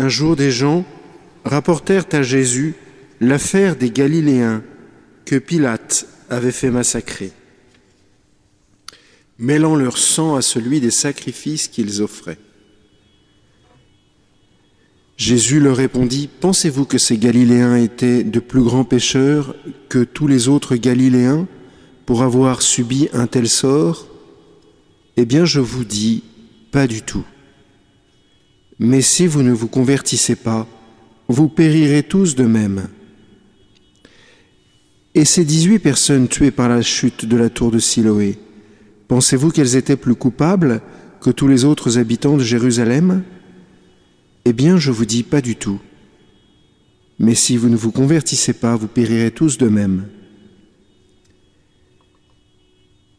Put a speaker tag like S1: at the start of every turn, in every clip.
S1: Un jour, des gens rapportèrent à Jésus l'affaire des Galiléens que Pilate avait fait massacrer, mêlant leur sang à celui des sacrifices qu'ils offraient. Jésus leur répondit, Pensez-vous que ces Galiléens étaient de plus grands pécheurs que tous les autres Galiléens pour avoir subi un tel sort? Eh bien, je vous dis, pas du tout. Mais si vous ne vous convertissez pas, vous périrez tous de même. Et ces dix-huit personnes tuées par la chute de la tour de Siloé, pensez-vous qu'elles étaient plus coupables que tous les autres habitants de Jérusalem? Eh bien, je vous dis pas du tout. Mais si vous ne vous convertissez pas, vous périrez tous de même.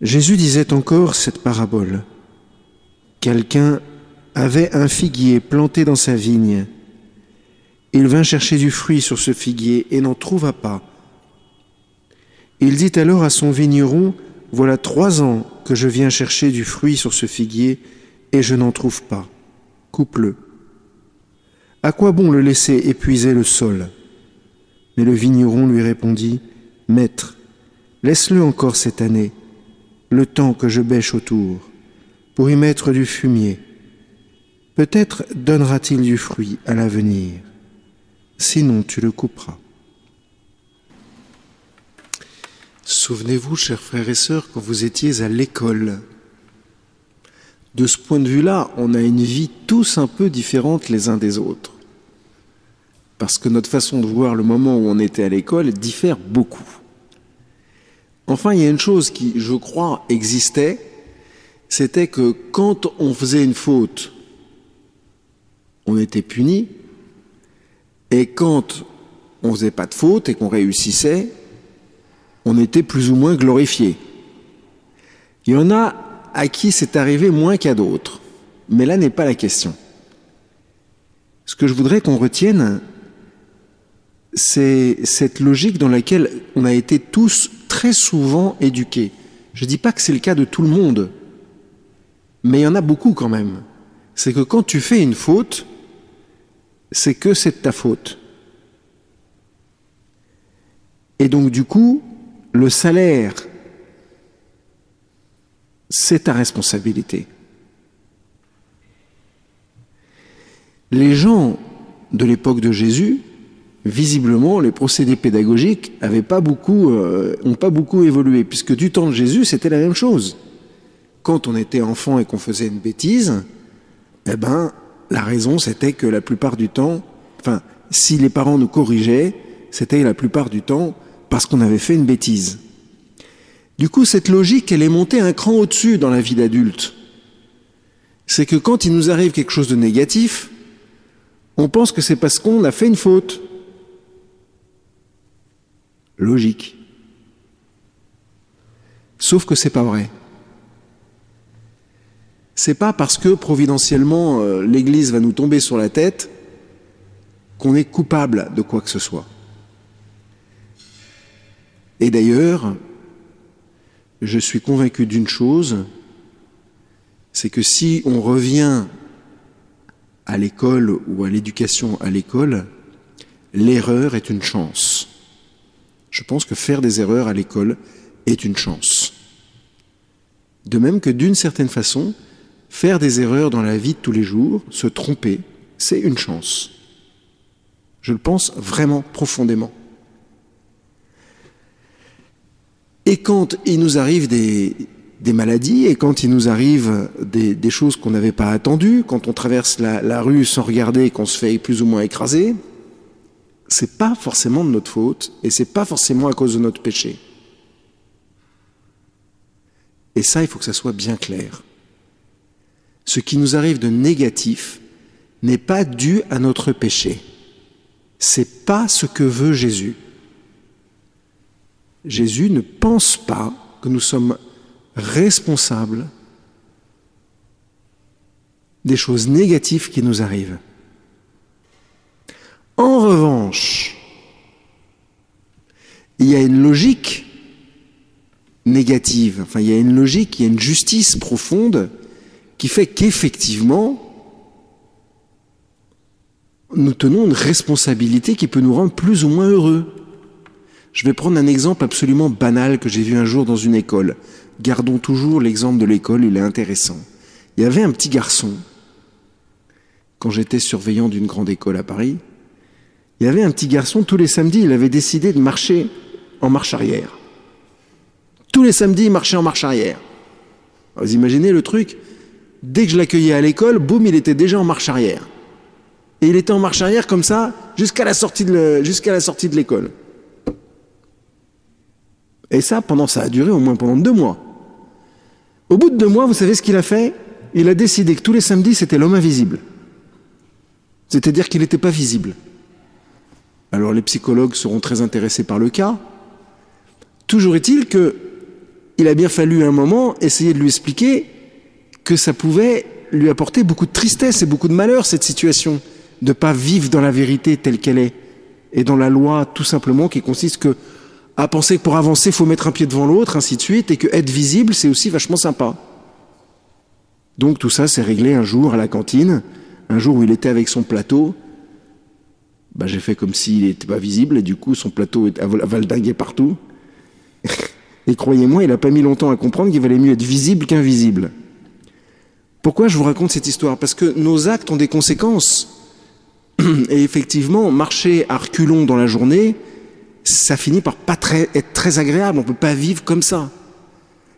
S1: Jésus disait encore cette parabole. Quelqu'un avait un figuier planté dans sa vigne. Il vint chercher du fruit sur ce figuier et n'en trouva pas. Il dit alors à son vigneron, Voilà trois ans que je viens chercher du fruit sur ce figuier et je n'en trouve pas. Coupe-le. À quoi bon le laisser épuiser le sol? Mais le vigneron lui répondit, Maître, laisse-le encore cette année, le temps que je bêche autour, pour y mettre du fumier Peut-être donnera-t-il du fruit à l'avenir, sinon tu le couperas. Souvenez-vous, chers frères et sœurs, quand vous étiez à l'école. De ce point de vue-là, on a une vie tous un peu différente les uns des autres. Parce que notre façon de voir le moment où on était à l'école diffère beaucoup. Enfin, il y a une chose qui, je crois, existait, c'était que quand on faisait une faute, on était puni. Et quand on faisait pas de faute et qu'on réussissait, on était plus ou moins glorifié. Il y en a à qui c'est arrivé moins qu'à d'autres. Mais là n'est pas la question. Ce que je voudrais qu'on retienne, c'est cette logique dans laquelle on a été tous très souvent éduqués. Je ne dis pas que c'est le cas de tout le monde, mais il y en a beaucoup quand même. C'est que quand tu fais une faute, c'est que c'est de ta faute. Et donc du coup, le salaire, c'est ta responsabilité. Les gens de l'époque de Jésus, visiblement, les procédés pédagogiques n'ont pas, beaucoup, euh, pas beaucoup évolué, puisque du temps de Jésus, c'était la même chose. Quand on était enfant et qu'on faisait une bêtise, eh ben, la raison, c'était que la plupart du temps, enfin, si les parents nous corrigeaient, c'était la plupart du temps parce qu'on avait fait une bêtise. Du coup, cette logique, elle est montée un cran au-dessus dans la vie d'adulte. C'est que quand il nous arrive quelque chose de négatif, on pense que c'est parce qu'on a fait une faute. Logique. Sauf que c'est pas vrai c'est pas parce que providentiellement euh, l'Église va nous tomber sur la tête qu'on est coupable de quoi que ce soit. Et d'ailleurs, je suis convaincu d'une chose, c'est que si on revient à l'école ou à l'éducation à l'école, l'erreur est une chance. Je pense que faire des erreurs à l'école est une chance. De même que d'une certaine façon, Faire des erreurs dans la vie de tous les jours, se tromper, c'est une chance. Je le pense vraiment profondément. Et quand il nous arrive des, maladies, et quand il nous arrive des, choses qu'on n'avait pas attendues, quand on traverse la, la rue sans regarder et qu'on se fait plus ou moins écraser, c'est pas forcément de notre faute, et c'est pas forcément à cause de notre péché. Et ça, il faut que ça soit bien clair ce qui nous arrive de négatif n'est pas dû à notre péché. C'est pas ce que veut Jésus. Jésus ne pense pas que nous sommes responsables des choses négatives qui nous arrivent. En revanche, il y a une logique négative, enfin il y a une logique, il y a une justice profonde qui fait qu'effectivement, nous tenons une responsabilité qui peut nous rendre plus ou moins heureux. Je vais prendre un exemple absolument banal que j'ai vu un jour dans une école. Gardons toujours l'exemple de l'école, il est intéressant. Il y avait un petit garçon, quand j'étais surveillant d'une grande école à Paris, il y avait un petit garçon, tous les samedis, il avait décidé de marcher en marche arrière. Tous les samedis, il marchait en marche arrière. vous imaginez le truc? Dès que je l'accueillais à l'école, boum, il était déjà en marche arrière. Et il était en marche arrière comme ça jusqu'à la sortie de l'école. Et ça, pendant ça a duré au moins pendant deux mois. Au bout de deux mois, vous savez ce qu'il a fait? Il a décidé que tous les samedis, c'était l'homme invisible. C'est-à-dire qu'il n'était pas visible. Alors les psychologues seront très intéressés par le cas. Toujours est-il que il a bien fallu un moment essayer de lui expliquer que ça pouvait lui apporter beaucoup de tristesse et beaucoup de malheur cette situation de pas vivre dans la vérité telle qu'elle est et dans la loi tout simplement qui consiste à penser que pour avancer il faut mettre un pied devant l'autre ainsi de suite et que être visible c'est aussi vachement sympa. Donc tout ça s'est réglé un jour à la cantine, un jour où il était avec son plateau. Bah, j'ai fait comme s'il n'était pas visible et du coup son plateau a valdingué partout. et croyez-moi, il n'a pas mis longtemps à comprendre qu'il valait mieux être visible qu'invisible. Pourquoi je vous raconte cette histoire? Parce que nos actes ont des conséquences. Et effectivement, marcher à reculons dans la journée, ça finit par pas être très agréable. On ne peut pas vivre comme ça.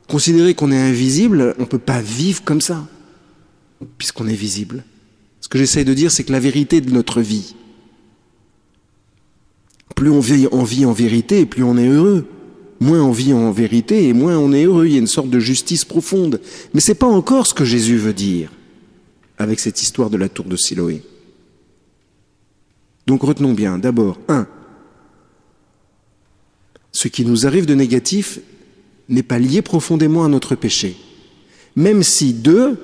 S1: Considérer qu'on est invisible, on ne peut pas vivre comme ça, puisqu'on est visible. Ce que j'essaye de dire, c'est que la vérité de notre vie, plus on vit en, vie en vérité, plus on est heureux. Moins on vit en vérité et moins on est heureux. Il y a une sorte de justice profonde. Mais ce n'est pas encore ce que Jésus veut dire avec cette histoire de la tour de Siloé. Donc retenons bien, d'abord, un, ce qui nous arrive de négatif n'est pas lié profondément à notre péché. Même si, deux,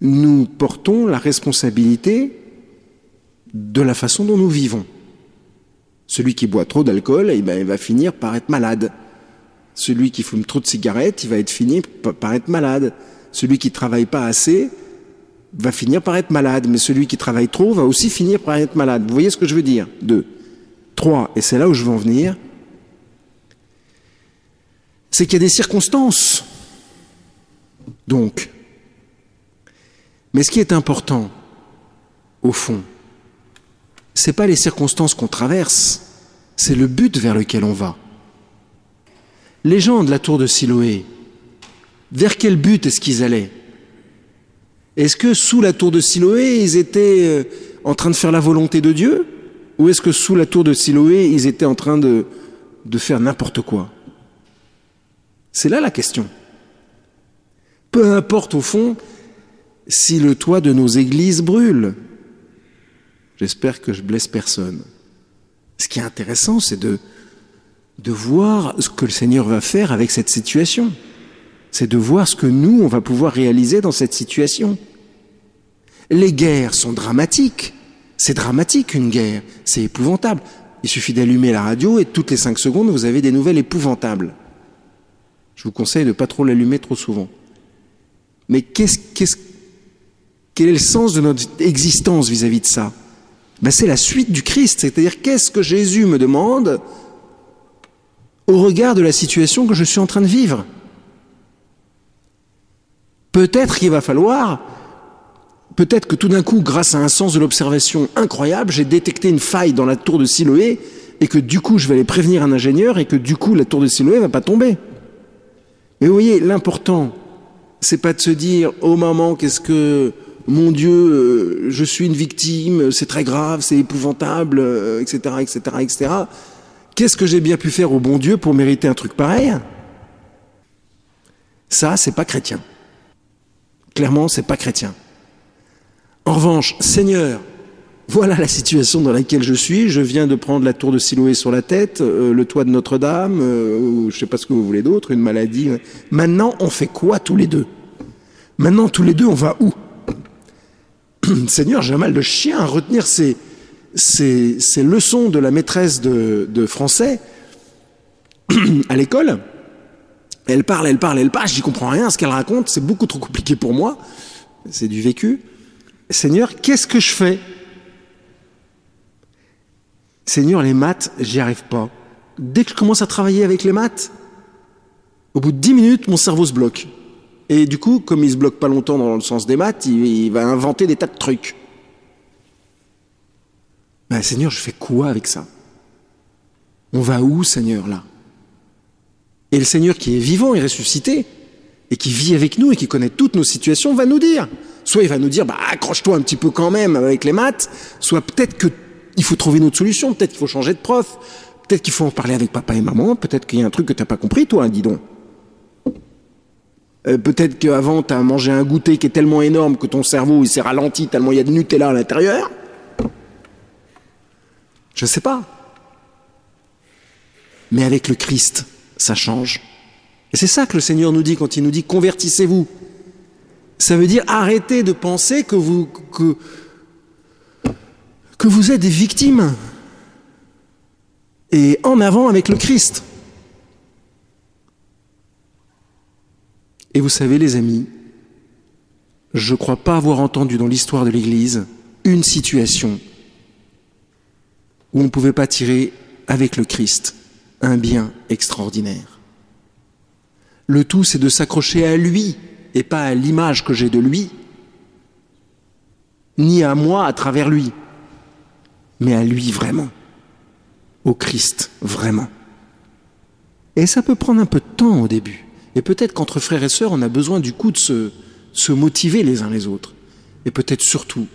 S1: nous portons la responsabilité de la façon dont nous vivons. Celui qui boit trop d'alcool, eh ben, il va finir par être malade. Celui qui fume trop de cigarettes, il va être fini par être malade. Celui qui travaille pas assez va finir par être malade, mais celui qui travaille trop va aussi finir par être malade. Vous voyez ce que je veux dire? Deux. Trois, et c'est là où je veux en venir, c'est qu'il y a des circonstances. Donc, mais ce qui est important, au fond, c'est pas les circonstances qu'on traverse, c'est le but vers lequel on va. Les gens de la tour de Siloé, vers quel but est-ce qu'ils allaient? Est-ce que sous la tour de Siloé, ils étaient euh, en train de faire la volonté de Dieu? Ou est-ce que sous la tour de Siloé, ils étaient en train de, de faire n'importe quoi? C'est là la question. Peu importe au fond si le toit de nos églises brûle. J'espère que je blesse personne. Ce qui est intéressant, c'est de, de voir ce que le Seigneur va faire avec cette situation. C'est de voir ce que nous, on va pouvoir réaliser dans cette situation. Les guerres sont dramatiques. C'est dramatique une guerre. C'est épouvantable. Il suffit d'allumer la radio et toutes les cinq secondes, vous avez des nouvelles épouvantables. Je vous conseille de ne pas trop l'allumer trop souvent. Mais qu'est-ce, qu'est-ce, quel est le sens de notre existence vis-à-vis de ça? Ben, C'est la suite du Christ, c'est-à-dire qu'est-ce que Jésus me demande au regard de la situation que je suis en train de vivre? Peut-être qu'il va falloir, peut-être que tout d'un coup, grâce à un sens de l'observation incroyable, j'ai détecté une faille dans la tour de Siloé et que du coup, je vais aller prévenir un ingénieur et que du coup, la tour de Siloé va pas tomber. Mais vous voyez, l'important, c'est pas de se dire, oh maman, qu'est-ce que mon Dieu, euh, je suis une victime, c'est très grave, c'est épouvantable, etc., etc., etc. Qu'est-ce que j'ai bien pu faire au bon Dieu pour mériter un truc pareil? Ça, c'est pas chrétien. Clairement, c'est pas chrétien. En revanche, Seigneur, voilà la situation dans laquelle je suis. Je viens de prendre la tour de Siloé sur la tête, euh, le toit de Notre-Dame, euh, ou je sais pas ce que vous voulez d'autre, une maladie. Maintenant, on fait quoi tous les deux? Maintenant, tous les deux, on va où? Seigneur, j'ai mal de chien à retenir ces, ces, leçons de la maîtresse de, français à l'école. Elle parle, elle parle, elle parle, j'y comprends rien, ce qu'elle raconte, c'est beaucoup trop compliqué pour moi, c'est du vécu. Seigneur, qu'est-ce que je fais? Seigneur, les maths, j'y arrive pas. Dès que je commence à travailler avec les maths, au bout de dix minutes, mon cerveau se bloque. Et du coup, comme il se bloque pas longtemps dans le sens des maths, il, va inventer des tas de trucs. Ben, Seigneur, je fais quoi avec ça? On va où, Seigneur, là? Et le Seigneur qui est vivant et ressuscité, et qui vit avec nous et qui connaît toutes nos situations, va nous dire. Soit il va nous dire, bah, accroche-toi un petit peu quand même avec les maths, soit peut-être qu'il faut trouver une autre solution, peut-être qu'il faut changer de prof, peut-être qu'il faut en parler avec papa et maman, peut-être qu'il y a un truc que tu n'as pas compris, toi, dis donc. Euh, peut-être qu'avant, tu as mangé un goûter qui est tellement énorme que ton cerveau il s'est ralenti tellement il y a de Nutella à l'intérieur. Je ne sais pas. Mais avec le Christ, ça change. Et c'est ça que le Seigneur nous dit quand il nous dit convertissez-vous. Ça veut dire arrêtez de penser que vous, que, que vous êtes des victimes. Et en avant avec le Christ. Et vous savez, les amis, je ne crois pas avoir entendu dans l'histoire de l'Église une situation où on ne pouvait pas tirer avec le Christ un bien extraordinaire. Le tout, c'est de s'accrocher à lui et pas à l'image que j'ai de lui, ni à moi à travers lui, mais à lui vraiment, au Christ vraiment. Et ça peut prendre un peu de temps au début. Et peut-être qu'entre frères et sœurs, on a besoin du coup de se, motiver les uns les autres. Et peut-être surtout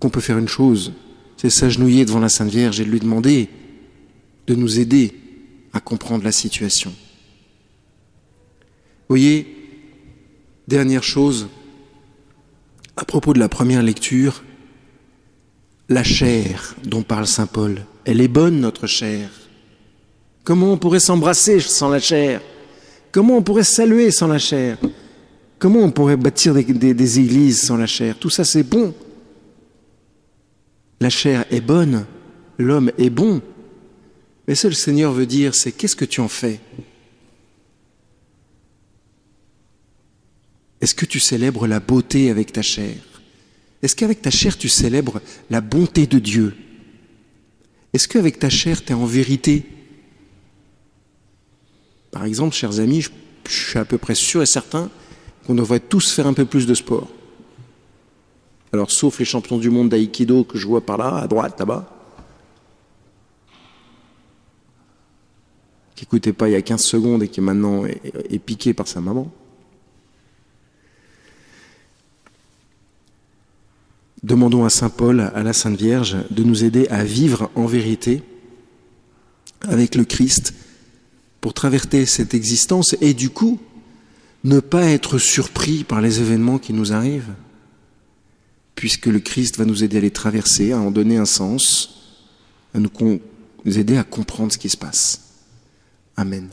S1: qu'on peut faire une chose, c'est s'agenouiller devant la Sainte Vierge et lui demander de nous aider à comprendre la situation. Voyez, dernière chose, à propos de la première lecture, la chair dont parle Saint Paul, elle est bonne, notre chair. Comment on pourrait s'embrasser sans la chair? Comment on pourrait saluer sans la chair? Comment on pourrait bâtir des, églises sans la chair? Tout ça, c'est bon. La chair est bonne, l'homme est bon. Mais ce que le Seigneur veut dire, c'est qu'est-ce que tu en fais? Est-ce que tu célèbres la beauté avec ta chair? Est-ce qu'avec ta chair, tu célèbres la bonté de Dieu? Est-ce qu'avec ta chair, tu es en vérité par exemple, chers amis, je, suis à peu près sûr et certain qu'on devrait tous faire un peu plus de sport. Alors, sauf les champions du monde d'aïkido que je vois par là, à droite, là-bas, qui n'écoutait pas il y a 15 secondes et qui maintenant est piqué par sa maman. Demandons à Saint Paul, à la Sainte Vierge, de nous aider à vivre en vérité avec le Christ traverser cette existence et du coup ne pas être surpris par les événements qui nous arrivent, puisque le Christ va nous aider à les traverser, à en donner un sens, à nous aider à comprendre ce qui se passe. Amen.